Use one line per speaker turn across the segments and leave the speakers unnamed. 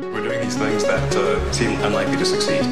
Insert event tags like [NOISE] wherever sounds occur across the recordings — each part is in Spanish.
We're doing these things that uh, seem unlikely to succeed.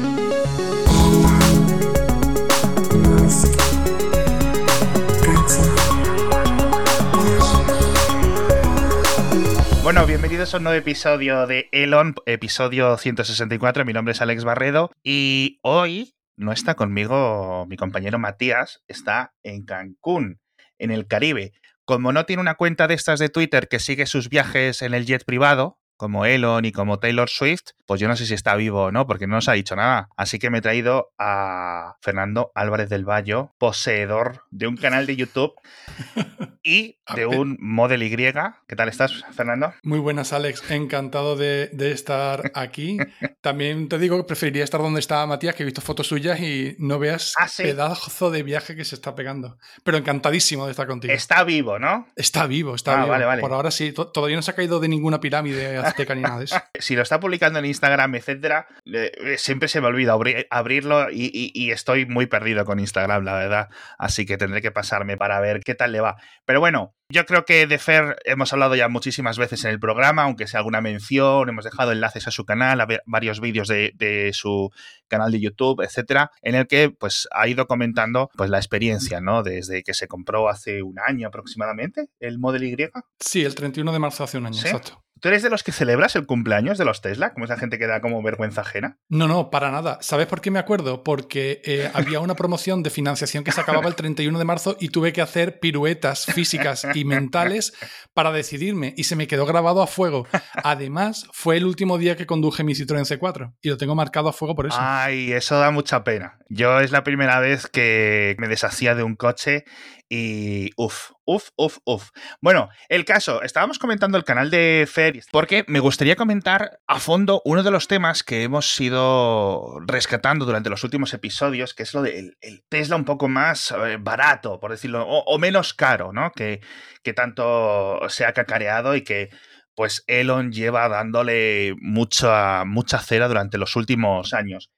Bueno, bienvenidos a un nuevo episodio de Elon, episodio 164. Mi nombre es Alex Barredo y hoy no está conmigo mi compañero Matías, está en Cancún, en el Caribe. Como no tiene una cuenta de estas de Twitter que sigue sus viajes en el jet privado, como Elon y como Taylor Swift, pues yo no sé si está vivo o no, porque no nos ha dicho nada. Así que me he traído a Fernando Álvarez del Valle, poseedor de un canal de YouTube [LAUGHS] y de un Model Y. ¿Qué tal estás, Fernando?
Muy buenas, Alex. Encantado de, de estar aquí. [LAUGHS] También te digo que preferiría estar donde está Matías, que he visto fotos suyas y no veas
Ah, ¿sí?
pedazo de viaje que se está pegando. Pero encantadísimo de estar contigo.
Está vivo, ¿no?
Está vivo, está
Ah,
vivo.
vale, vale.
Por ahora sí, to- todavía no se ha caído de ninguna pirámide [LAUGHS] azteca ni nada de eso. [LAUGHS]
Si lo está publicando en Instagram, etcétera, eh, eh, siempre se me olvida abri- abrirlo y, y- y estoy muy perdido con Instagram, la verdad. Así que tendré que pasarme para ver qué tal le va. Pero bueno, yo creo que de Fer hemos hablado ya muchísimas veces en el programa, aunque sea alguna mención, hemos dejado enlaces a su canal, a varios vídeos de, de su canal de YouTube, etcétera, en el que pues ha ido comentando pues la experiencia, ¿no? Desde que se compró hace un año aproximadamente el Model Y.
Sí, el 31 de marzo hace un año,
¿Sí?
exacto.
¿Tú eres de los que celebras el cumpleaños de los Tesla? Como esa gente que da como vergüenza ajena.
No, no, para nada. ¿Sabes por qué me acuerdo? Porque eh, [LAUGHS] había una promoción de financiación que se acababa el 31 de marzo y tuve que hacer piruetas físicas y mentales para decidirme y se me quedó grabado a fuego. Además, fue el último día que conduje mi Citroën C4 y lo tengo marcado a fuego por eso.
Ay, eso da mucha pena. Yo es la primera vez que me deshacía de un coche y uff, uff, uff, uff. Bueno, el caso, estábamos comentando el canal de Fer porque me gustaría comentar a fondo uno de los temas que hemos ido rescatando durante los últimos episodios, que es lo del el Tesla un poco más eh, barato, por decirlo, o, o menos caro, ¿no? Que, que tanto se ha cacareado y que pues Elon lleva dándole mucha, mucha cera durante los últimos años.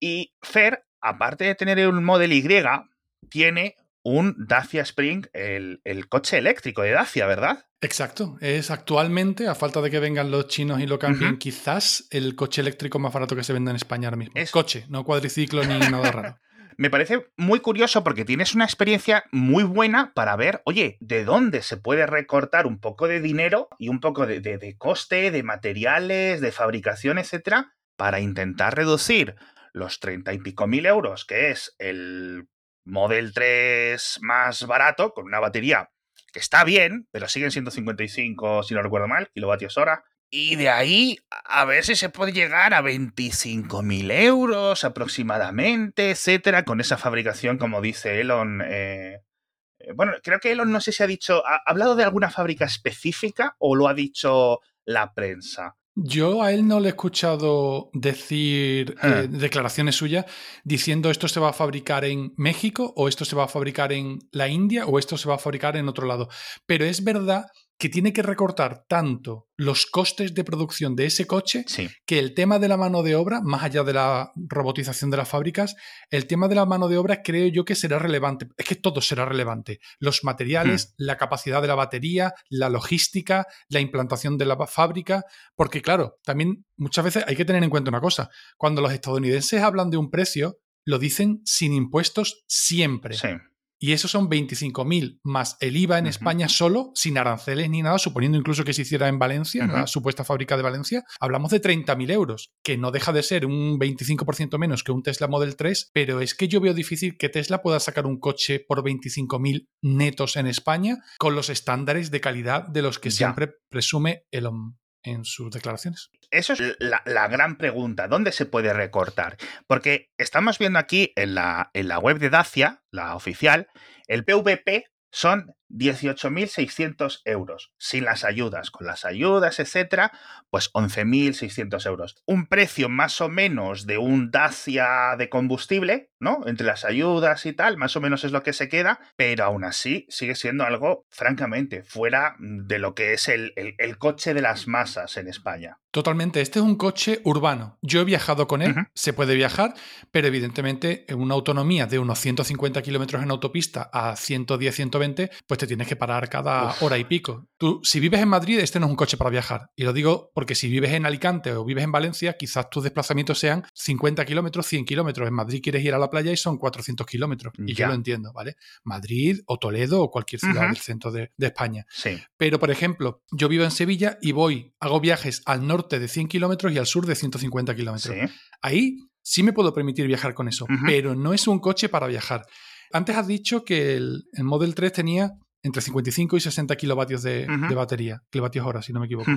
Y Fer, aparte de tener un Model Y, tiene un Dacia Spring, el, el coche eléctrico de Dacia, ¿verdad?
Exacto. Es actualmente, a falta de que vengan los chinos y lo cambien, quizás el coche eléctrico más barato que se venda en España ahora mismo.
Es-
Coche, no cuadriciclo ni [LAUGHS] nada raro.
Me parece muy curioso porque tienes una experiencia muy buena para ver, oye, de dónde se puede recortar un poco de dinero y un poco de, de- de coste, de materiales, de fabricación, etcétera, para intentar reducir los treinta y pico mil euros, que es el Model 3 más barato, con una batería que está bien, pero siguen siendo 55, si no recuerdo mal, kilovatios hora. Y de ahí a ver si se puede llegar a 25.000 euros aproximadamente, etcétera, con esa fabricación, como dice Elon. eh, eh, bueno, creo que Elon no sé si ha dicho, ¿ha ha hablado de alguna fábrica específica o lo ha dicho la prensa?
Yo a él no le he escuchado decir
Ah.
eh, declaraciones suyas diciendo esto se va a fabricar en México o esto se va a fabricar en la India o esto se va a fabricar en otro lado. Pero es verdad que tiene que recortar tanto los costes de producción de ese coche
Sí.
que el tema de la mano de obra, más allá de la robotización de las fábricas, el tema de la mano de obra creo yo que será relevante. Es que todo será relevante. Los materiales, la capacidad de la batería, la logística, la implantación de la fábrica, porque claro, también muchas veces hay que tener en cuenta una cosa. Cuando los estadounidenses hablan de un precio, lo dicen sin impuestos siempre.
Sí.
Y esos son 25.000 más el IVA en. España solo, sin aranceles ni nada, suponiendo incluso que se hiciera en Valencia, en la supuesta fábrica de Valencia. Hablamos de 30.000 euros, que no deja de ser un 25% menos que un Tesla Model 3, pero es que yo veo difícil que Tesla pueda sacar un coche por 25.000 netos en España con los estándares de calidad de los que
Ya.
siempre presume Elon en sus declaraciones.
Eso es la, la gran pregunta, ¿dónde se puede recortar? Porque estamos viendo aquí en la, en la web de Dacia, la oficial, el PVP son 18.600 euros, sin las ayudas. Con las ayudas, etcétera, pues 11.600 euros. Un precio más o menos de un Dacia de combustible, ¿no? Entre las ayudas y tal, más o menos es lo que se queda, pero aún así sigue siendo algo, francamente, fuera de lo que es el, el- el coche de las masas en España.
Totalmente, este es un coche urbano. Yo he viajado con él, se puede viajar, pero evidentemente en una autonomía de unos 150 kilómetros en autopista a 110, 120, pues te tienes que parar cada hora y pico. Tú, si vives en Madrid, este no es un coche para viajar. Y lo digo porque si vives en Alicante o vives en Valencia, quizás tus desplazamientos sean 50 kilómetros, 100 kilómetros. En Madrid quieres ir a la playa y son 400 kilómetros. Y yo lo entiendo, ¿vale? Madrid o Toledo o cualquier ciudad del centro de, España.
Sí.
Pero, por ejemplo, yo vivo en Sevilla y voy, hago viajes al norte de 100 kilómetros y al sur de 150 kilómetros. Ahí sí me puedo permitir viajar con eso, pero no es un coche para viajar. Antes has dicho que el, Model 3 tenía entre 55 y 60 kilovatios de, batería, kilovatios hora, si no me equivoco.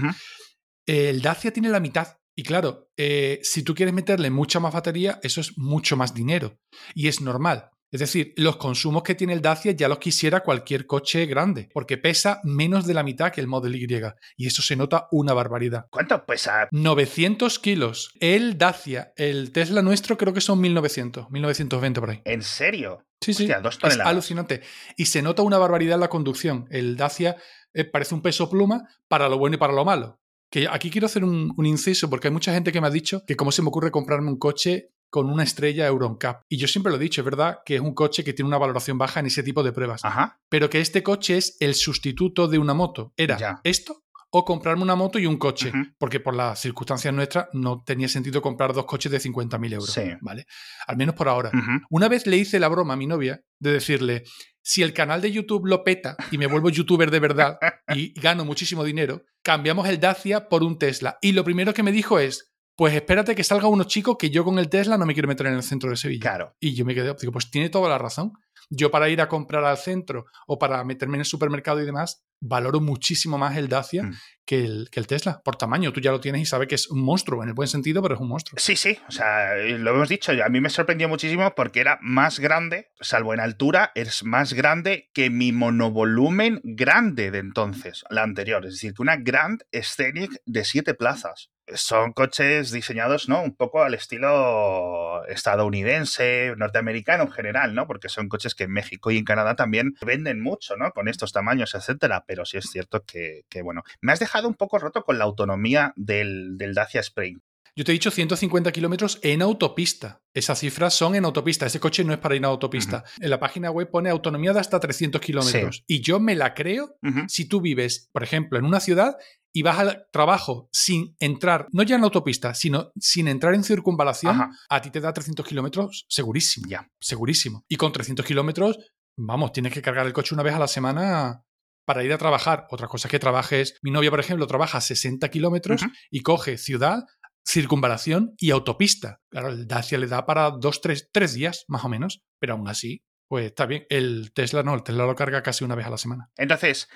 El Dacia tiene la mitad. Y claro, eh, si tú quieres meterle mucha más batería, eso es mucho más dinero. Y es normal. Es decir, los consumos que tiene el Dacia ya los quisiera cualquier coche grande, porque pesa menos de la mitad que el Model Y. Y eso se nota una barbaridad.
¿Cuánto pesa?
900 kilos. El Dacia, el Tesla nuestro creo que son 1900, 1920 por ahí.
¿En serio?
Sí, sí. es alucinante. Y se nota una barbaridad en la conducción. El Dacia eh, parece un peso pluma para lo bueno y para lo malo. Que aquí quiero hacer un, un, inciso porque hay mucha gente que me ha dicho que cómo se me ocurre comprarme un coche con una estrella Euroncap. Y yo siempre lo he dicho, es verdad que es un coche que tiene una valoración baja en ese tipo de pruebas.
Ajá.
Pero que este coche es el sustituto de una moto. Era esto o comprarme una moto y un coche, porque por las circunstancias nuestras no tenía sentido comprar dos coches de 50.000 euros, ¿vale? Al menos por ahora. Una vez le hice la broma a mi novia de decirle, si el canal de YouTube lo peta y me vuelvo youtuber de verdad [LAUGHS] y gano muchísimo dinero, cambiamos el Dacia por un Tesla. Y lo primero que me dijo es, pues espérate que salga uno chico que yo con el Tesla no me quiero meter en el centro de Sevilla.
Claro.
Y yo me quedé, digo, pues tiene toda la razón. Yo para ir a comprar al centro o para meterme en el supermercado y demás, valoro muchísimo más el Dacia mm. que, el, que, el, Tesla. Por tamaño, tú ya lo tienes y sabes que es un monstruo, en el buen sentido, pero es un monstruo.
Sí, sí, o sea, lo hemos dicho, a mí me sorprendió muchísimo porque era más grande, salvo en altura, es más grande que mi monovolumen grande de entonces, la anterior. Es decir, que una Grand Scenic de siete plazas son coches diseñados, ¿no? Un poco al estilo estadounidense, norteamericano en general, ¿no? Porque son coches que en México y en Canadá también venden mucho, ¿no? Con estos tamaños, etcétera. Pero sí es cierto que, bueno, me has dejado un poco roto con la autonomía del, del Dacia Spring.
Yo te he dicho 150 kilómetros en autopista. Esas cifras son en autopista. Ese coche no es para ir a autopista. En la página web pone autonomía de hasta 300 kilómetros. Y yo me la creo si tú vives, por ejemplo, en una ciudad y vas al trabajo sin entrar, no ya en autopista, sino sin entrar en circunvalación, a ti te da 300 kilómetros segurísimo.
Ya.
Segurísimo. Y con 300 kilómetros, vamos, tienes que cargar el coche una vez a la semana para ir a trabajar. Otra cosa que trabajes. Mi novia, por ejemplo, trabaja 60 kilómetros y coge ciudad circunvalación y autopista. Claro, el Dacia le da para dos, tres, tres días, más o menos, pero aún así, pues está bien. El Tesla no, el Tesla lo carga casi una vez a la semana.
Entonces,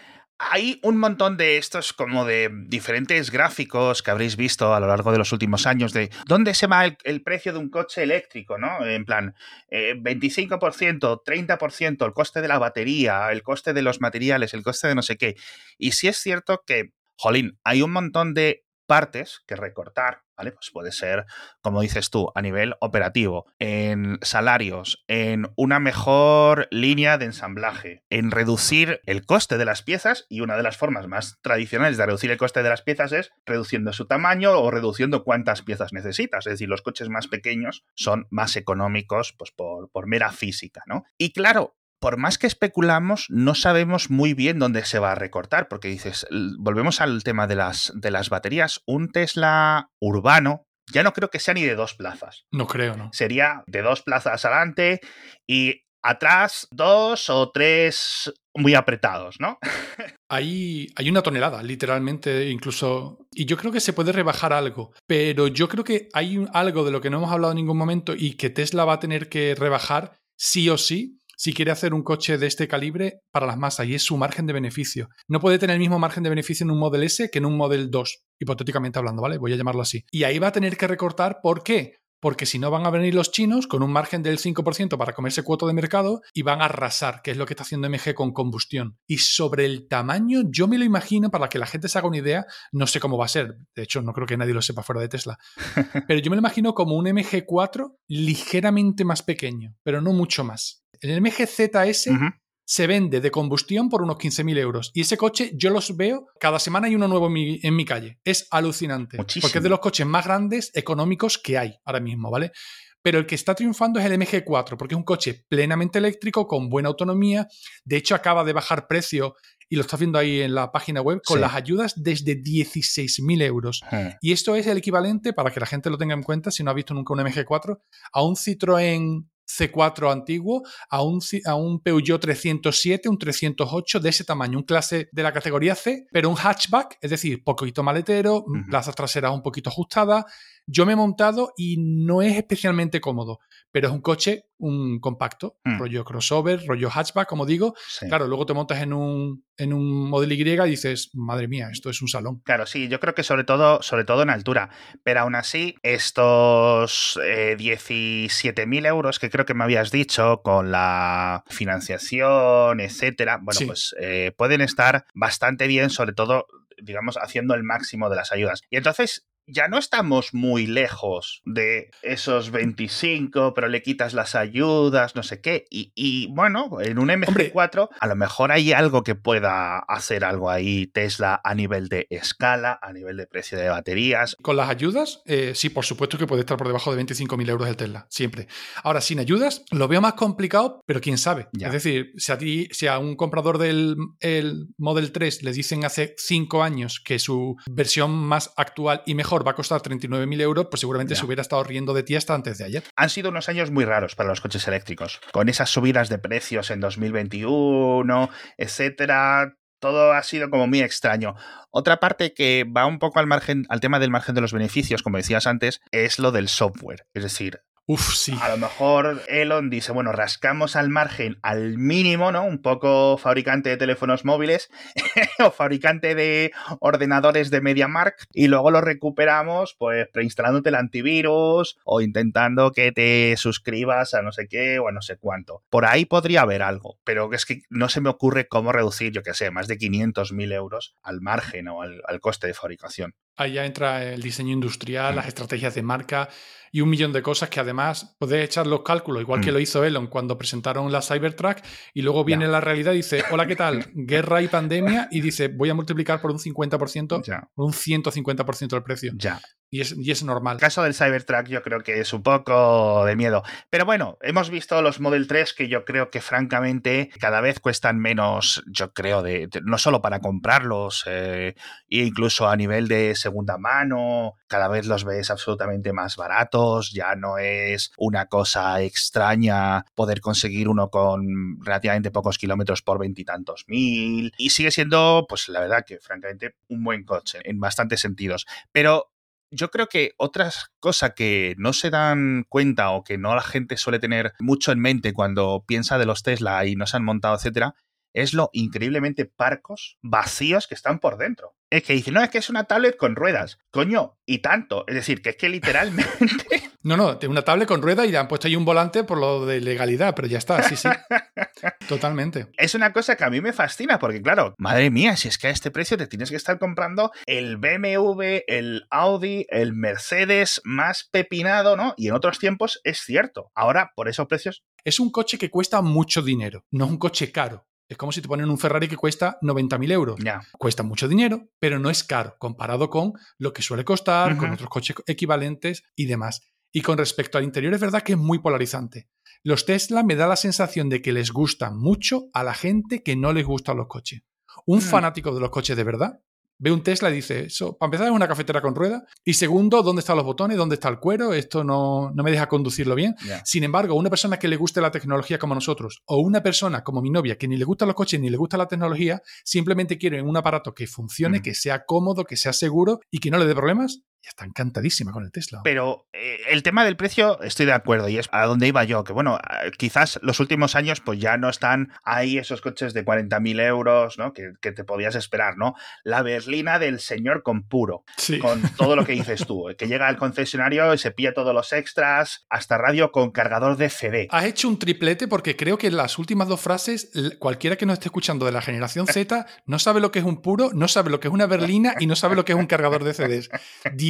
hay un montón de estos como de diferentes gráficos que habréis visto a lo largo de los últimos años de dónde se va el, precio de un coche eléctrico, ¿no? En plan, 25%, eh, 30%, el coste de la batería, el coste de los materiales, el coste de no sé qué. Y sí es cierto que, jolín, hay un montón de partes que recortar, ¿vale? Pues puede ser, como dices tú, a nivel operativo, en salarios, en una mejor línea de ensamblaje, en reducir el coste de las piezas y una de las formas más tradicionales de reducir el coste de las piezas es reduciendo su tamaño o reduciendo cuántas piezas necesitas. Es decir, los coches más pequeños son más económicos pues por, por mera física, ¿no? Y claro, por más que especulamos, no sabemos muy bien dónde se va a recortar, porque dices, volvemos al tema de las, de las baterías, un Tesla urbano, ya no creo que sea ni de dos plazas.
No creo, ¿no?
Sería de dos plazas adelante y atrás dos o tres muy apretados, ¿no? [LAUGHS]
hay, hay una tonelada, literalmente, incluso. Y yo creo que se puede rebajar algo, pero yo creo que hay algo de lo que no hemos hablado en ningún momento y que Tesla va a tener que rebajar sí o sí, si quiere hacer un coche de este calibre para las masas y es su margen de beneficio. No puede tener el mismo margen de beneficio en un Model S que en un Model 2, hipotéticamente hablando, ¿vale? Voy a llamarlo así. Y ahí va a tener que recortar, ¿por qué? Porque si no van a venir los chinos con un margen del 5% para comerse cuota de mercado y van a arrasar, que es lo que está haciendo MG con combustión. Y sobre el tamaño, yo me lo imagino, para que la gente se haga una idea, no sé cómo va a ser. De hecho, no creo que nadie lo sepa fuera de Tesla. [LAUGHS] Pero yo me lo imagino como un MG4 ligeramente más pequeño, pero no mucho más. El MGZS se vende de combustión por unos 15.000 euros. Y ese coche yo los veo, cada semana hay uno nuevo en mi, calle. Es alucinante. Porque es de los coches más grandes, económicos que hay ahora mismo, ¿vale? pero el que está triunfando es el MG4, porque es un coche plenamente eléctrico, con buena autonomía. De hecho, acaba de bajar precio y lo estás viendo ahí en la página web, con
Sí.
las ayudas desde 16.000 euros.
Hmm.
Y esto es el equivalente, para que la gente lo tenga en cuenta, si no ha visto nunca un MG4, a un Citroën C4 antiguo, a un, a un Peugeot 307, un 308 de ese tamaño, un clase de la categoría C, pero un hatchback, es decir, poquito maletero,
Ujú.
plazas traseras un poquito ajustadas. Yo me he montado y no es especialmente cómodo, pero es un coche, un compacto,
Mm.
rollo crossover, rollo hatchback, como digo.
Sí.
Claro, luego te montas en un, en un Model Y y dices, madre mía, esto es un salón.
Claro, sí, yo creo que sobre todo, sobre todo en altura. Pero aún así, estos eh, 17.000 euros que creo que me habías dicho con la financiación, etcétera, bueno,
Sí.
pues eh, pueden estar bastante bien, sobre todo, digamos, haciendo el máximo de las ayudas. Y entonces. Ya no estamos muy lejos de esos 25, pero le quitas las ayudas, no sé qué. Y, y, bueno, en un MG4 a lo mejor hay algo que pueda hacer algo ahí Tesla a nivel de escala, a nivel de precio de baterías.
Con las ayudas, eh, sí, por supuesto que puede estar por debajo de 25.000 euros el Tesla, siempre. Ahora, sin ayudas, lo veo más complicado, pero quién sabe.
Ya.
Es decir, si a, ti, si a un comprador del el Model 3 le dicen hace 5 años que su versión más actual y mejor va a costar 39.000 euros, pues seguramente
Ya.
se hubiera estado riendo de ti hasta antes de ayer.
Han sido unos años muy raros para los coches eléctricos, con esas subidas de precios en 2021, etcétera. Todo ha sido como muy extraño. Otra parte que va un poco al margen, al tema del margen de los beneficios, como decías antes, es lo del software. Es decir,
Uf, sí.
A lo mejor Elon dice, bueno, rascamos al margen al mínimo, ¿no? Un poco fabricante de teléfonos móviles [LAUGHS] o fabricante de ordenadores de MediaMark y luego lo recuperamos pues preinstalándote el antivirus o intentando que te suscribas a no sé qué o a no sé cuánto. Por ahí podría haber algo, pero es que no se me ocurre cómo reducir, yo qué sé, más de 500.000 euros al margen o al, al coste de fabricación.
Ahí ya entra el diseño industrial,
Mm.
las estrategias de marca y un millón de cosas que además puedes echar los cálculos, igual que
Mm.
lo hizo Elon cuando presentaron la Cybertruck y luego viene la realidad y dice, hola, ¿qué tal? [LAUGHS] Guerra y pandemia y dice, voy a multiplicar por un 50%,
Ya,
por un 150% el precio.
ya.
Y es, y es normal.
El caso del Cybertruck yo creo que es un poco de miedo. Pero bueno, hemos visto los Model 3 que yo creo que francamente cada vez cuestan menos, yo creo, de, no solo para comprarlos, eh, e incluso a nivel de segunda mano, cada vez los ves absolutamente más baratos, ya no es una cosa extraña poder conseguir uno con relativamente pocos kilómetros por veintitantos mil. Y sigue siendo, pues la verdad que francamente, un buen coche en bastantes sentidos. Pero yo creo que otra cosa que no se dan cuenta o que no la gente suele tener mucho en mente cuando piensa de los Tesla y no se han montado, etcétera, es lo increíblemente parcos, vacíos que están por dentro. Es que dicen, no, es que es una tablet con ruedas. Coño, y tanto. Es decir, que es que literalmente [LAUGHS]
No, no, una tablet con rueda y le han puesto ahí un volante por lo de legalidad, pero ya está, sí, sí. [LAUGHS] Totalmente.
es una cosa que a mí me fascina, porque claro, madre mía, si es que a este precio te tienes que estar comprando el BMW, el Audi, el Mercedes más pepinado, ¿no? Y en otros tiempos es cierto. Ahora, por esos precios,
Es un coche que cuesta mucho dinero, no un coche caro. Es como si te ponen un Ferrari que cuesta 90.000 euros. Cuesta mucho dinero, pero no es caro comparado con lo que suele costar, con otros coches equivalentes y demás. Y con respecto al interior, es verdad que es muy polarizante. Los Tesla me da la sensación de que les gustan mucho a la gente que no les gustan los coches. Un
Mm.
fanático de los coches de verdad ve un Tesla y dice, eso, para empezar es una cafetera con ruedas. Y segundo, ¿dónde están los botones? ¿Dónde está el cuero? Esto no, no me deja conducirlo bien. Sin embargo, una persona que le guste la tecnología como nosotros, o una persona como mi novia que ni le gustan los coches ni le gusta la tecnología, simplemente quiere un aparato que funcione,
Mm.
que sea cómodo, que sea seguro y que no le dé problemas, y está encantadísima con el Tesla.
Pero eh, el tema del precio estoy de acuerdo y es a donde iba yo, que bueno, eh, quizás los últimos años pues ya no están ahí esos coches de 40.000 euros, ¿no? Que, que te podías esperar, ¿no? La berlina del señor con puro,
sí.
con todo lo que dices tú, eh, que llega al concesionario y se pilla todos los extras, hasta radio con cargador de CD.
Has hecho un triplete porque creo que en las últimas dos frases, cualquiera que nos esté escuchando de la generación [LAUGHS] Z no sabe lo que es un puro, no sabe lo que es una berlina y no sabe lo que es un cargador de CDs.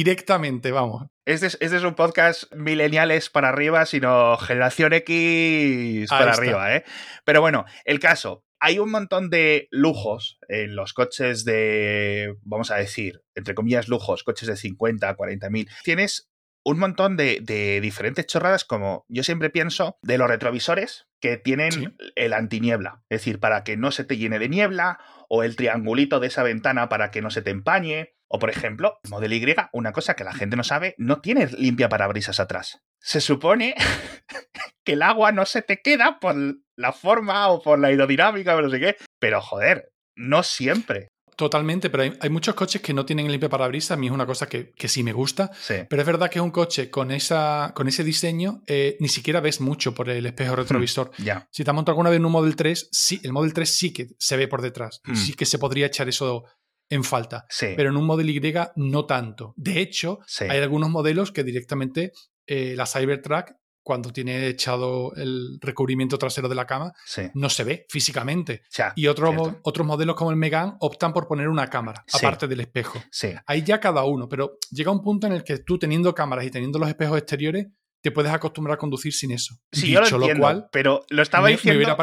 Directamente, vamos.
Este es, este es un podcast mileniales para arriba, sino generación X
Ahí
para
está.
arriba, ¿eh? Pero bueno, el caso. Hay un montón de lujos en los coches de, vamos a decir, entre comillas, lujos, coches de 50, 40 mil. Tienes un montón de, de, diferentes chorradas, como yo siempre pienso, de los retrovisores que tienen
Sí.
el antiniebla. Es decir, para que no se te llene de niebla, o el triangulito de esa ventana para que no se te empañe. O, por ejemplo, el Model Y, una cosa que la gente no sabe, no tiene limpia parabrisas atrás. Se supone [LAUGHS] que el agua no se te queda por la forma o por la aerodinámica o no sé qué. Pero, joder, no siempre.
Totalmente, pero hay, hay muchos coches que no tienen limpia parabrisas. A mí es una cosa que, que sí me gusta.
Sí.
Pero es verdad que es un coche con, esa, con ese diseño, eh, ni siquiera ves mucho por el espejo retrovisor.
Ya.
Si te has montado alguna vez en un Model 3, sí, el Model 3 sí que se ve por detrás.
Hmm.
Sí que se podría echar eso en falta.
Sí.
Pero en un Model Y no tanto. De hecho,
sí.
hay algunos modelos que directamente eh, la Cybertruck, cuando tiene echado el recubrimiento trasero de la cama,
sí.
no se ve físicamente.
Sea,
Y otros, mo- otros modelos como el Megane optan por poner una cámara, aparte del espejo.
Sí.
Hay ya cada uno, pero llega un punto en el que tú teniendo cámaras y teniendo los espejos exteriores, te puedes acostumbrar a conducir sin eso.
Sí, yo lo
Dicho
entiendo,
cual,
pero lo estaba
me, me
diciendo.
hubiera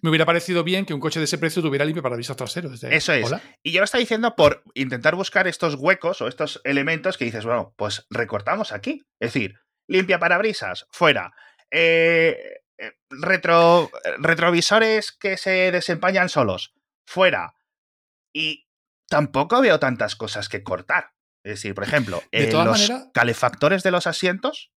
me hubiera parecido bien que un coche de ese precio tuviera limpio parabrisas traseros. De,
Eso es.
"Hola".
Y yo lo estaba diciendo por intentar buscar estos huecos o estos elementos que dices, bueno, pues recortamos aquí. Es decir, limpia parabrisas, fuera. Eh, eh, retro, retrovisores que se desempañan solos, fuera. Y tampoco veo tantas cosas que cortar. Es decir, por ejemplo,
De
eh, los calefactores de los asientos.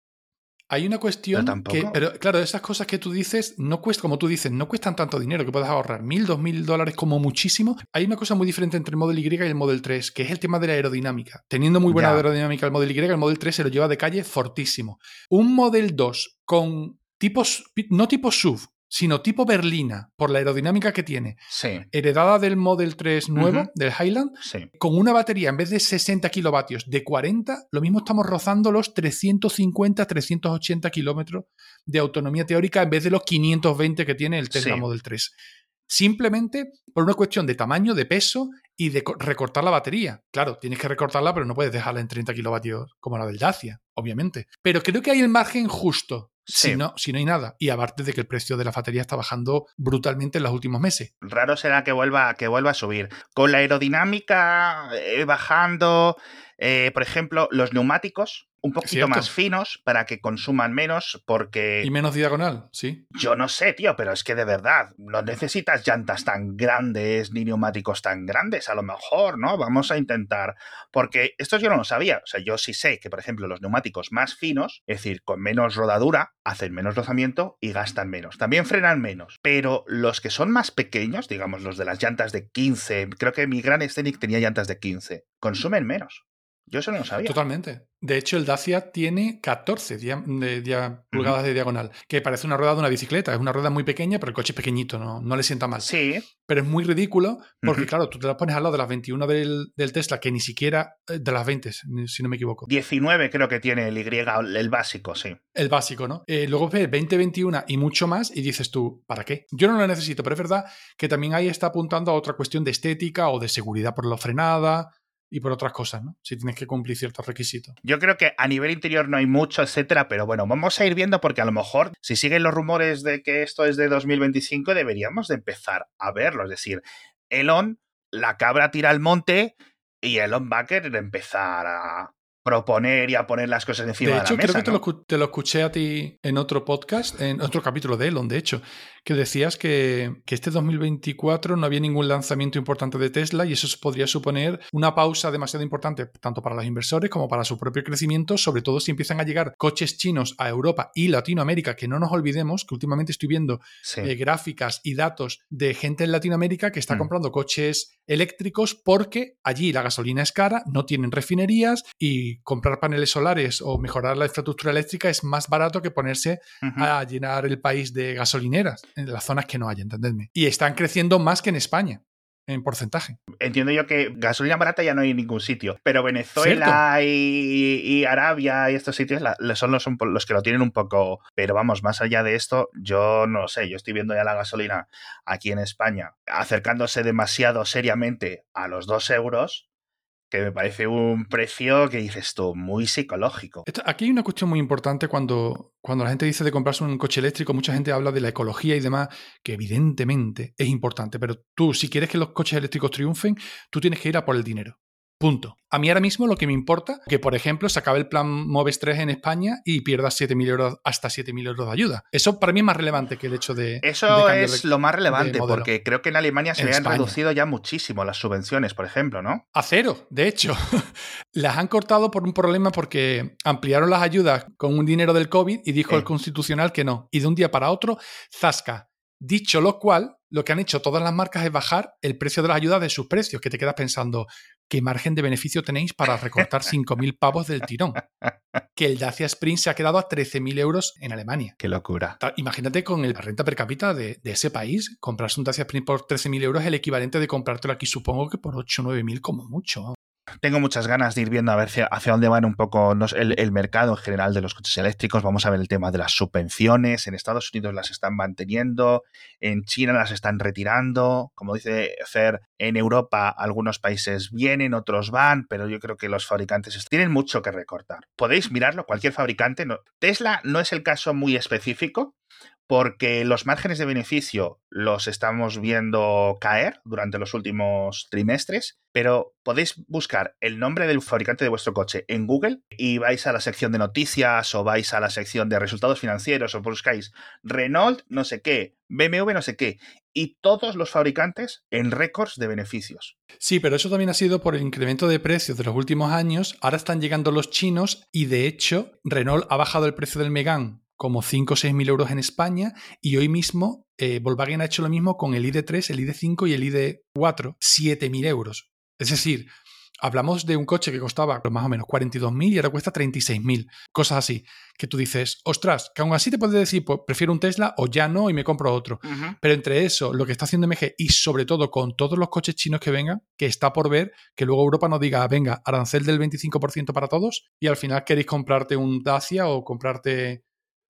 Hay una cuestión
Pero
que, pero claro, esas cosas que tú dices, no cuesta, como tú dices, no cuestan tanto dinero que puedes ahorrar mil, dos mil dólares como muchísimo. Hay una cosa muy diferente entre el Model Y y el Model 3, que es el tema de la aerodinámica. Teniendo muy buena
Ya.
aerodinámica el Model Y, el Model 3 se lo lleva de calle fortísimo. Un Model 2 con tipos, no tipo SUV, sino tipo berlina, por la aerodinámica que tiene,
Sí,
heredada del Model 3 nuevo, del Highland,
sí.
con una batería en vez de 60 kilovatios de 40, lo mismo estamos rozando los 350, 380 kilómetros de autonomía teórica en vez de los 520 que tiene el Tesla
Sí.
Model 3. Simplemente por una cuestión de tamaño, de peso y de co- recortar la batería. Claro, tienes que recortarla, pero no puedes dejarla en 30 kilovatios como la del Dacia, obviamente. Pero creo que hay el margen justo.
Sí.
Si, no, si no hay nada. Y aparte de que el precio de la batería está bajando brutalmente en los últimos meses.
raro será que vuelva, que vuelva a subir. Con la aerodinámica eh, bajando, eh, por ejemplo, los neumáticos un poquito
Cierto.
más finos para que consuman menos, porque
Y menos diagonal, sí.
yo no sé, tío, pero es que de verdad, no necesitas llantas tan grandes ni neumáticos tan grandes, a lo mejor, ¿no? Vamos a intentar, porque esto yo no lo sabía, o sea, yo sí sé que, por ejemplo, los neumáticos más finos, es decir, con menos rodadura, hacen menos rozamiento y gastan menos, también frenan menos, pero los que son más pequeños, digamos, los de las llantas de 15, creo que mi Gran Scenic tenía llantas de 15, consumen menos. Yo eso no lo sabía.
Totalmente. De hecho, el Dacia tiene 14 dia- de dia- pulgadas de diagonal, que parece una rueda de una bicicleta. Es una rueda muy pequeña, pero el coche es pequeñito, no, no le sienta mal.
Sí,
Pero es muy ridículo porque, claro, tú te la pones al lado de las 21 del, del Tesla, que ni siquiera, eh, de las 20, si no me equivoco.
19 creo que tiene el Y, el básico, sí.
El básico, ¿no? Eh, luego ves 20, 21 y mucho más y dices tú, ¿para qué? Yo no lo necesito, pero es verdad que también ahí está apuntando a otra cuestión de estética o de seguridad por la frenada y por otras cosas, ¿no? Si tienes que cumplir ciertos requisitos.
Yo creo que a nivel interior no hay mucho, etcétera, pero bueno, vamos a ir viendo porque a lo mejor, si siguen los rumores de que esto es de 2025, deberíamos de empezar a verlo. Es decir, Elon, la cabra tira al monte y Elon va a querer empezar a proponer y a poner las cosas encima
de
de,
hecho,
la mesa.
creo que te, lo, te lo escuché a ti en otro podcast, en otro capítulo de Elon, de hecho, que decías que, que este 2024 no había ningún lanzamiento importante de Tesla y eso podría suponer una pausa demasiado importante tanto para los inversores como para su propio crecimiento, sobre todo si empiezan a llegar coches chinos a Europa y Latinoamérica, que no nos olvidemos que últimamente estoy viendo
Sí.
eh, gráficas y datos de gente en Latinoamérica que está
Mm.
comprando coches eléctricos porque allí la gasolina es cara, no tienen refinerías y comprar paneles solares o mejorar la infraestructura eléctrica es más barato que ponerse a llenar el país de gasolineras en las zonas que no hay, entendedme. Y están creciendo más que en España en porcentaje.
Entiendo yo que gasolina barata ya no hay en ningún sitio, pero Venezuela y, y Arabia y estos sitios la- son los, los que lo tienen un poco. Pero vamos, más allá de esto, yo no lo sé. Yo estoy viendo ya la gasolina aquí en España acercándose demasiado seriamente a los dos euros, que me parece un precio que dices tú, muy psicológico.
Aquí hay una cuestión muy importante cuando, cuando la gente dice de comprarse un coche eléctrico, mucha gente habla de la ecología y demás, que evidentemente es importante, pero tú, si quieres que los coches eléctricos triunfen, tú tienes que ir a por el dinero. Punto. A mí ahora mismo lo que me importa que, por ejemplo, se acabe el plan Moves 3 en España y pierdas 7.000 euros, hasta 7.000 euros de ayuda. Eso para mí es más relevante que el hecho de.
Eso es lo más relevante, porque creo que en Alemania se han reducido ya muchísimo las subvenciones, por ejemplo, ¿no?
A cero, de hecho. [LAUGHS] las han cortado por un problema porque ampliaron las ayudas con un dinero del COVID y dijo el Constitucional que no. Y de un día para otro, zasca. Dicho lo cual, lo que han hecho todas las marcas es bajar el precio de las ayudas de sus precios, que te quedas pensando, ¿qué margen de beneficio tenéis para recortar [LAUGHS] 5.000 pavos del tirón? Que el Dacia Sprint se ha quedado a 13.000 euros en Alemania.
Qué locura.
Imagínate con la renta per cápita de, ese país, comprarse un Dacia Sprint por 13.000 euros es el equivalente de comprártelo aquí, supongo que por 8 o 9.000 como mucho.
Tengo muchas ganas de ir viendo a ver hacia, dónde van un poco el, mercado en general de los coches eléctricos. Vamos a ver el tema de las subvenciones. En Estados Unidos las están manteniendo, en China las están retirando. Como dice Fer, en Europa algunos países vienen, otros van, pero yo creo que los fabricantes tienen mucho que recortar. Podéis mirarlo, cualquier fabricante. Tesla no es el caso muy específico, porque los márgenes de beneficio los estamos viendo caer durante los últimos trimestres, pero podéis buscar el nombre del fabricante de vuestro coche en Google y vais a la sección de noticias o vais a la sección de resultados financieros o buscáis Renault no sé qué, BMW no sé qué, y todos los fabricantes en récords de beneficios.
Sí, pero eso también ha sido por el incremento de precios de los últimos años. Ahora están llegando los chinos y de hecho Renault ha bajado el precio del Megane como 5 o 6 mil euros en España y hoy mismo eh, Volkswagen ha hecho lo mismo con el ID3, el ID5 y el ID4, 7 mil euros. Es decir, hablamos de un coche que costaba más o menos 42.000 y ahora cuesta 36.000. Cosas así. Que tú dices, ostras, que aún así te puedes decir, pues prefiero un Tesla o ya no y me compro otro. Pero entre eso, lo que está haciendo MG y sobre todo con todos los coches chinos que vengan, que está por ver, que luego Europa nos diga, venga, arancel del 25% para todos y al final queréis comprarte un Dacia o comprarte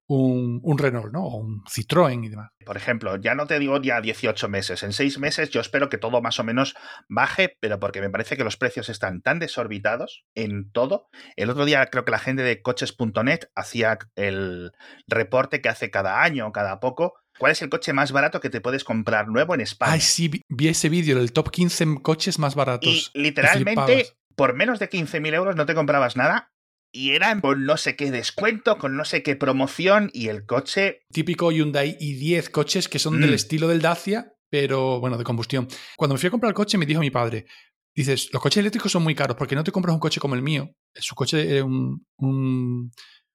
un, Renault, ¿no? O un Citroën y demás.
Por ejemplo, ya no te digo ya 18 meses, en 6 meses yo espero que todo más o menos baje, pero porque me parece que los precios están tan desorbitados en todo. El otro día creo que la gente de coches.net hacía el reporte que hace cada año, cada poco, ¿Cuál es el coche más barato que te puedes comprar nuevo en España?
Ay, sí, vi ese vídeo, el top 15 coches más baratos.
Y literalmente, por menos de 15.000 euros no te comprabas nada y era con no sé qué descuento, con no sé qué promoción y el coche...
Típico Hyundai i10 coches que son del mm. estilo del Dacia, pero bueno, de combustión. Cuando me fui a comprar el coche me dijo mi padre, dices, los coches eléctricos son muy caros, porque no te compras un coche como el mío? Su coche era un, un,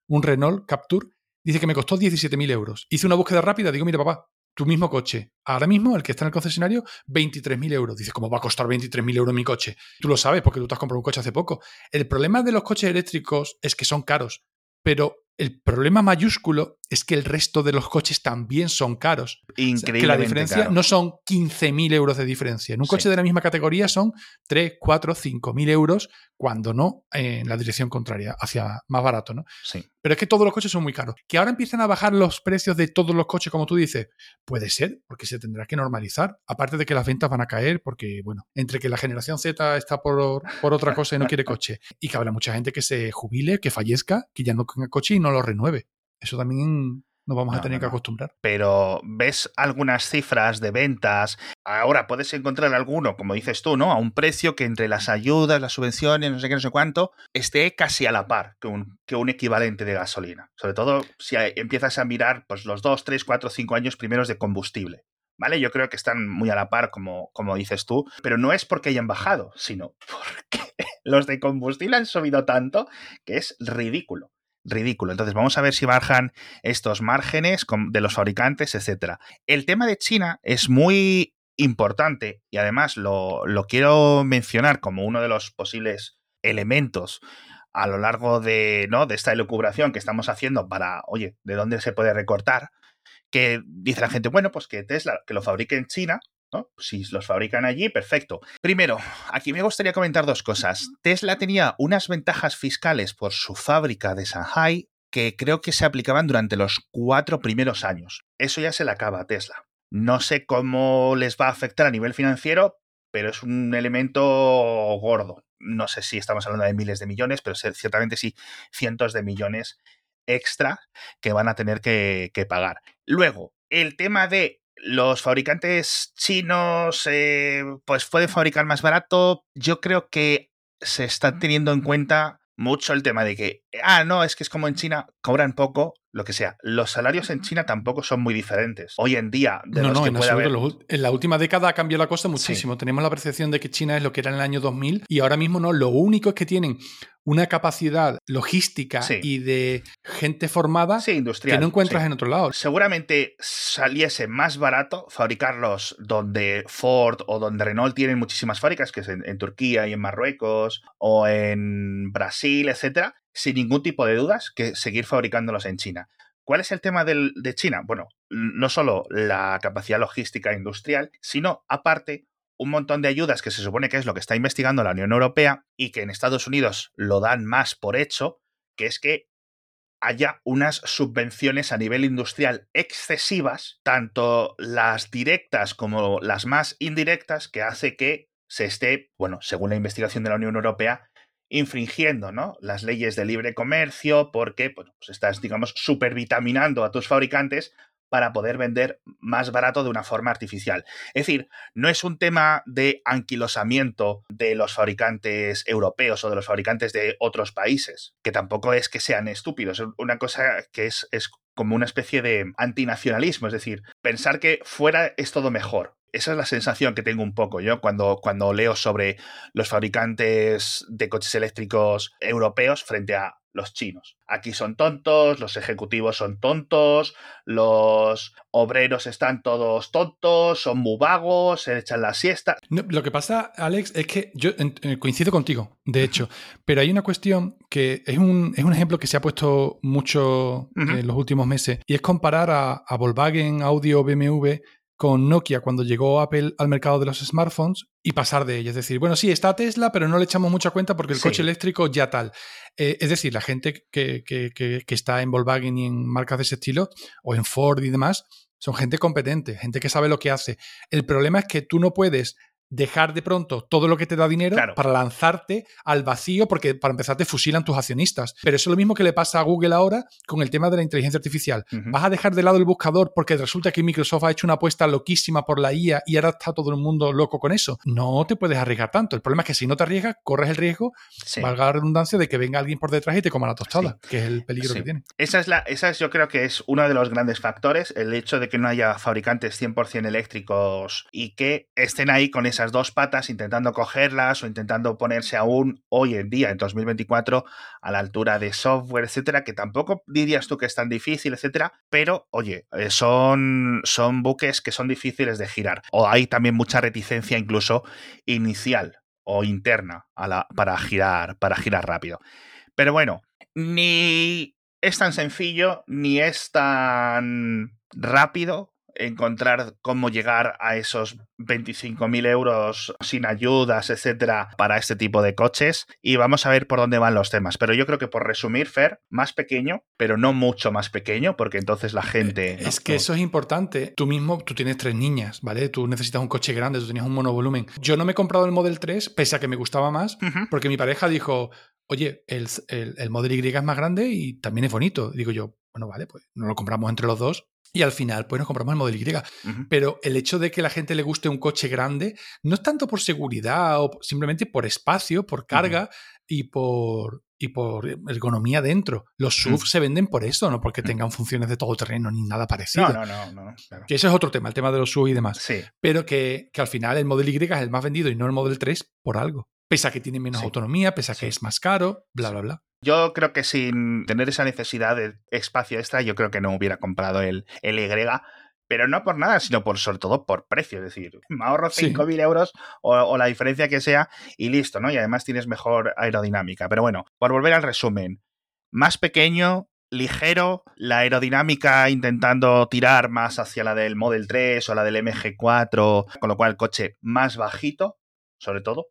un Renault Capture. Dice que me costó 17.000 euros. Hice una búsqueda rápida, digo, mira papá, tu mismo coche. Ahora mismo, el que está en el concesionario, 23.000 euros. Dices, ¿cómo va a costar 23.000 euros mi coche? Tú lo sabes porque tú te has comprado un coche hace poco. El problema de los coches eléctricos es que son caros, pero el problema mayúsculo es que el resto de los coches también son caros.
Increíble.
que la diferencia no son 15.000 euros de diferencia. En un coche de la misma categoría son 3, 4, 5.000 euros, cuando no en la dirección contraria, hacia más barato, ¿no?
Sí.
Pero es que todos los coches son muy caros. Que ahora empiezan a bajar los precios de todos los coches, como tú dices, puede ser, porque se tendrá que normalizar. Aparte de que las ventas van a caer, porque, bueno, entre que la generación Z está por, por otra cosa y no quiere coche, y que habrá mucha gente que se jubile, que fallezca, que ya no tenga coche y no lo renueve. Eso también nos vamos a tener que acostumbrar.
Pero ves algunas cifras de ventas. Ahora puedes encontrar alguno, como dices tú, ¿no? A un precio que entre las ayudas, las subvenciones, no sé qué, no sé cuánto, esté casi a la par que un, que un equivalente de gasolina. Sobre todo si empiezas a mirar pues, los 2, 3, 4, 5 años primeros de combustible. ¿Vale? Yo creo que están muy a la par, como, como dices tú, pero no es porque hayan bajado, sino [LAUGHS] porque los de combustible han subido tanto que es ridículo ridículo. Entonces vamos a ver si bajan estos márgenes de los fabricantes, etcétera. El tema de China es muy importante y además lo, quiero mencionar como uno de los posibles elementos a lo largo de, ¿no? de esta elucubración que estamos haciendo para, oye, ¿de dónde se puede recortar? Que dice la gente, bueno, pues que Tesla, que lo fabrique en China, si los fabrican allí, perfecto. Primero, aquí me gustaría comentar dos cosas. Tesla tenía unas ventajas fiscales por su fábrica de Shanghai que creo que se aplicaban durante los cuatro primeros años. Eso ya se le acaba a Tesla. No sé cómo les va a afectar a nivel financiero, pero es un elemento gordo. No sé si estamos hablando de miles de millones, pero ciertamente sí, cientos de millones extra que van a tener que, que pagar. Luego, el tema de los fabricantes chinos eh, pues pueden fabricar más barato. Yo creo que se está teniendo en cuenta mucho el tema de que, ah, no, es que es como en China, cobran poco, lo que sea. Los salarios en China tampoco son muy diferentes. Hoy en día, de no, no, en,
en la última década ha cambiado la cosa muchísimo. Tenemos la percepción de que China es lo que era en el año 2000 y ahora mismo no. Lo único es que tienen una capacidad logística y de gente formada
industrial,
que no encuentras en otro lado.
Seguramente saliese más barato fabricarlos donde Ford o donde Renault tienen muchísimas fábricas, que es en, en Turquía y en Marruecos o en Brasil, etcétera, sin ningún tipo de dudas que seguir fabricándolos en China. ¿Cuál es el tema del, de China? Bueno, no solo la capacidad logística industrial, sino aparte un montón de ayudas que se supone que es lo que está investigando la Unión Europea y que en Estados Unidos lo dan más por hecho, que es que haya unas subvenciones a nivel industrial excesivas, tanto las directas como las más indirectas, que hace que se esté, bueno, según la investigación de la Unión Europea, infringiendo ¿no? las leyes de libre comercio porque pues estás, digamos, supervitaminando a tus fabricantes para poder vender más barato de una forma artificial. Es decir, no es un tema de anquilosamiento de los fabricantes europeos o de los fabricantes de otros países, que tampoco es que sean estúpidos, es una cosa que es, es como una especie de antinacionalismo, es decir, pensar que fuera es todo mejor. Esa es la sensación que tengo un poco yo cuando, cuando leo sobre los fabricantes de coches eléctricos europeos frente a los chinos. Aquí son tontos, los ejecutivos son tontos, los obreros están todos tontos, son muy vagos, se echan la siesta.
lo que pasa, Alex, es que yo eh, coincido contigo, de hecho, pero hay una cuestión que es un, es un ejemplo que se ha puesto mucho en los últimos meses y es comparar a, a Volkswagen, Audi o BMW con Nokia cuando llegó Apple al mercado de los smartphones y pasar de ella. Es decir, bueno, sí, está Tesla, pero no le echamos mucha cuenta porque el coche eléctrico ya tal. Eh, es decir, la gente que, que, que, que, está en Volkswagen y en marcas de ese estilo, o en Ford y demás, son gente competente, gente que sabe lo que hace. El problema es que tú no puedes dejar de pronto todo lo que te da dinero para lanzarte al vacío, porque para empezar te fusilan tus accionistas. Pero eso es lo mismo que le pasa a Google ahora con el tema de la inteligencia artificial. Vas a dejar de lado el buscador porque resulta que Microsoft ha hecho una apuesta loquísima por la IA y ahora está todo el mundo loco con eso. No te puedes arriesgar tanto. El problema es que si no te arriesgas, corres el riesgo, valga la redundancia, de que venga alguien por detrás y te coma la tostada, que es el peligro que tiene.
Esa es la, esa es, yo creo que es uno de los grandes factores, el hecho de que no haya fabricantes 100% eléctricos y que estén ahí con esa dos patas intentando cogerlas o intentando ponerse aún hoy en día, en 2024, a la altura de software, etcétera, que tampoco dirías tú que es tan difícil, etcétera, pero oye, eh, son, son buques que son difíciles de girar. O hay también mucha reticencia incluso inicial o interna a la, para girar, para girar rápido. Pero bueno, ni es tan sencillo, ni es tan rápido encontrar cómo llegar a esos 25.000 euros sin ayudas, etcétera, para este tipo de coches. Y vamos a ver por dónde van los temas. Pero yo creo que por resumir, Fer, más pequeño, pero no mucho más pequeño, porque entonces la gente.
Eh, es que eso es importante. Tú mismo, tú tienes tres niñas, ¿vale? Tú necesitas un coche grande, tú tenías un monovolumen. Yo no me he comprado el Model 3, pese a que me gustaba más, porque mi pareja dijo. Oye, el, el, el Model Y es más grande y también es bonito. Digo yo, bueno, vale, pues no lo compramos entre los dos y al final, pues nos compramos el Model Y. Pero el hecho de que la gente le guste un coche grande no es tanto por seguridad o simplemente por espacio, por carga y por y por ergonomía dentro. Los mm. SUV se venden por eso, no porque mm. tengan funciones de todo terreno ni nada parecido.
No, no, no.
Que ese es otro tema, el tema de los SUV y demás.
Sí.
Pero que, que, al final el Model Y es el más vendido y no el Model 3 por algo. Pese a que tiene menos autonomía, pese a que es más caro, bla, bla, bla.
Yo creo que sin tener esa necesidad de espacio extra, yo creo que no hubiera comprado el, el Y, pero no por nada, sino por sobre todo por precio. Es decir, [LAUGHS] me ahorro 5.000 euros o, la diferencia que sea y listo, ¿no? Y además tienes mejor aerodinámica. Pero bueno, por volver al resumen, más pequeño, ligero, la aerodinámica intentando tirar más hacia la del Model 3 o la del MG4, con lo cual el coche más bajito, sobre todo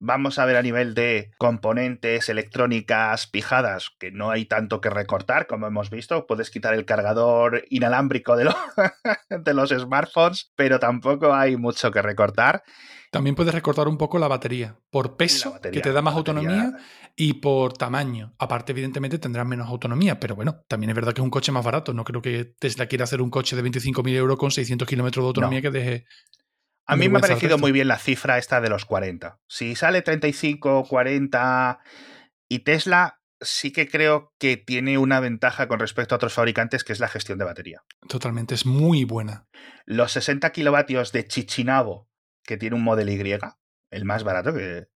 vamos a ver a nivel de componentes electrónicas pijadas, que no hay tanto que recortar, como hemos visto. Puedes quitar el cargador inalámbrico de, [LAUGHS] de los smartphones, pero tampoco hay mucho que recortar.
También puedes recortar un poco la batería por peso, que te da más autonomía, y por tamaño. Aparte, evidentemente, tendrás menos autonomía, pero bueno, también es verdad que es un coche más barato. No creo que Tesla quiera hacer un coche de 25.000 euros con 600 kilómetros de autonomía que deje
A mí me ha parecido muy bien la cifra esta de los 40. Si sale 35, 40 y Tesla sí que creo que tiene una ventaja con respecto a otros fabricantes, que es la gestión de batería.
Totalmente, es muy buena.
Los 60 kilovatios de Chichinabo, que tiene un Model Y, el más barato que...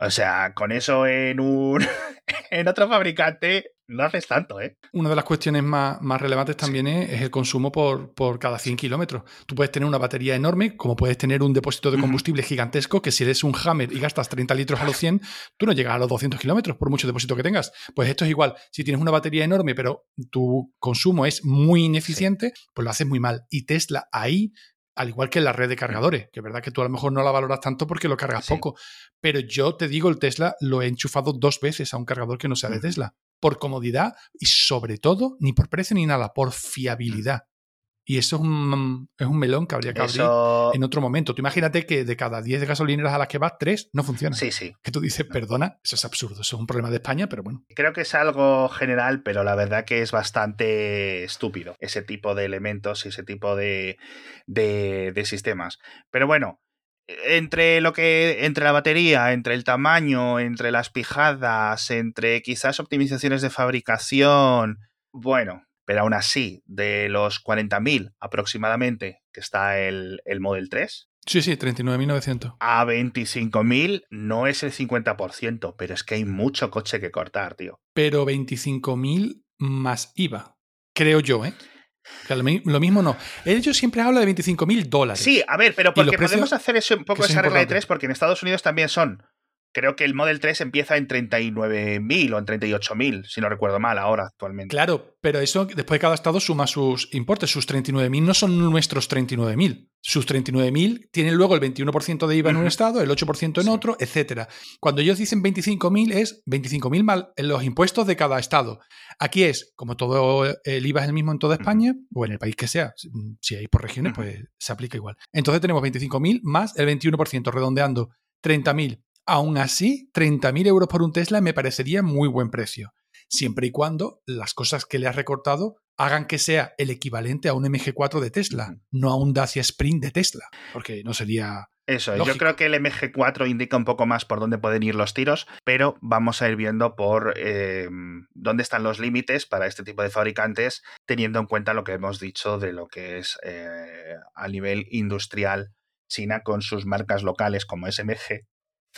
O sea, con eso en un... [LAUGHS] en otro fabricante no haces tanto, ¿eh?
Una de las cuestiones más, más relevantes también es, el consumo por, por cada 100 kilómetros. Tú puedes tener una batería enorme, como puedes tener un depósito de combustible gigantesco, que si eres un Hammer y gastas 30 litros a los 100, tú no llegas a los 200 kilómetros por mucho depósito que tengas. Pues esto es igual. Si tienes una batería enorme, pero tu consumo es muy ineficiente, pues lo haces muy mal. Y Tesla ahí al igual que la red de cargadores, que es verdad que tú a lo mejor no la valoras tanto porque lo cargas poco, pero yo te digo, el Tesla lo he enchufado dos veces a un cargador que no sea de Tesla por comodidad y sobre todo, ni por precio ni nada, por fiabilidad. Y eso es un, es un melón que habría que abrir en otro momento. Tú imagínate que de cada 10 gasolineras a las que vas, 3 no funcionan.
Sí, sí.
Que tú dices, perdona, eso es absurdo, eso es un problema de España, pero bueno.
Creo que es algo general, pero la verdad que es bastante estúpido ese tipo de elementos y ese tipo de, de, de sistemas. Pero bueno, entre lo que entre la batería, entre el tamaño, entre las pijadas, entre quizás optimizaciones de fabricación, bueno, pero aún así, de los 40.000 aproximadamente que está el, el Model 3.
Sí, sí, 39.900.
A 25.000 no es el 50%, pero es que hay mucho coche que cortar, tío.
Pero 25.000 más IVA, creo yo, ¿eh? Lo, mismo no. Ellos siempre hablan de 25 mil dólares.
Sí, a ver, pero porque podemos hacer eso un poco esa regla de tres, porque en Estados Unidos también son Creo que el Model 3 empieza en 39.000 o en 38.000, si no recuerdo mal, ahora actualmente.
Claro, pero eso después de cada estado suma sus importes. Sus 39.000 no son nuestros 39.000. Sus 39.000 tienen luego el 21% de IVA en un estado, el 8% en otro, etc. Cuando ellos dicen 25.000 es 25.000 mal en los impuestos de cada estado. Aquí es, como todo el IVA es el mismo en toda España, o en el país que sea, si hay por regiones, pues se aplica igual. Entonces tenemos 25.000 más el 21%, redondeando 30.000 Aún así, 30.000 euros por un Tesla me parecería muy buen precio, siempre y cuando las cosas que le has recortado hagan que sea el equivalente a un MG4 de Tesla, no a un Dacia Sprint de Tesla, porque no sería...
Eso, yo creo que el MG4 indica un poco más por dónde pueden ir los tiros, pero vamos a ir viendo por eh, dónde están los límites para este tipo de fabricantes, teniendo en cuenta lo que hemos dicho de lo que es eh, a nivel industrial China con sus marcas locales como SMG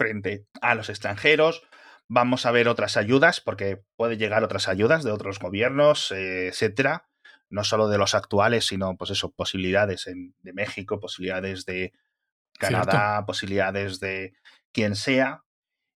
frente a los extranjeros. Vamos a ver otras ayudas, porque puede llegar otras ayudas de otros gobiernos, eh, etcétera. No solo de los actuales, sino, pues eso, posibilidades de México, posibilidades de Canadá, posibilidades de quien sea,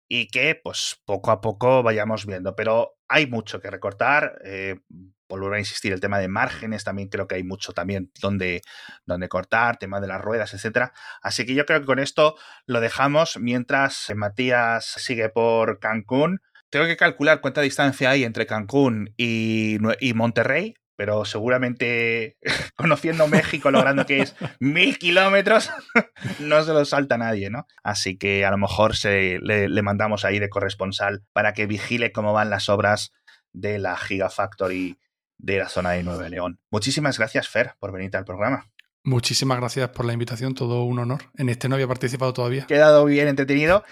y que, pues, poco a poco vayamos viendo. Pero hay mucho que recortar. Eh, volver a insistir, el tema de márgenes, también creo que hay mucho también donde, donde cortar, tema de las ruedas, etcétera. Así que yo creo que con esto lo dejamos mientras Matías sigue por Cancún. Tengo que calcular cuánta distancia hay entre Cancún y, y Monterrey, pero seguramente [LAUGHS] conociendo México, logrando que es [LAUGHS] mil kilómetros, [LAUGHS] no se lo salta nadie, ¿no? Así que a lo mejor se, le, le, mandamos ahí de corresponsal para que vigile cómo van las obras de la Gigafactory de la zona de Nueva León. Muchísimas gracias, Fer, por venir al programa.
Muchísimas gracias por la invitación, todo un honor. En este no había participado todavía.
Quedado bien entretenido.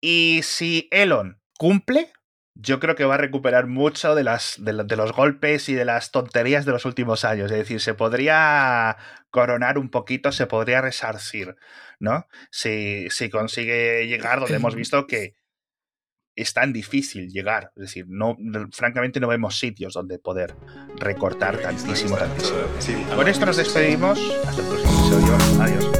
Y si Elon cumple, yo creo que va a recuperar mucho de, las, de, los golpes y de las tonterías de los últimos años. Es decir, se podría coronar un poquito, se podría resarcir, ¿no? Si, si consigue llegar donde hemos visto que es tan difícil llegar. Es decir, no, francamente no vemos sitios donde poder recortar tantísimo, tantísimo. Con esto nos despedimos. Hasta el próximo episodio. Adiós.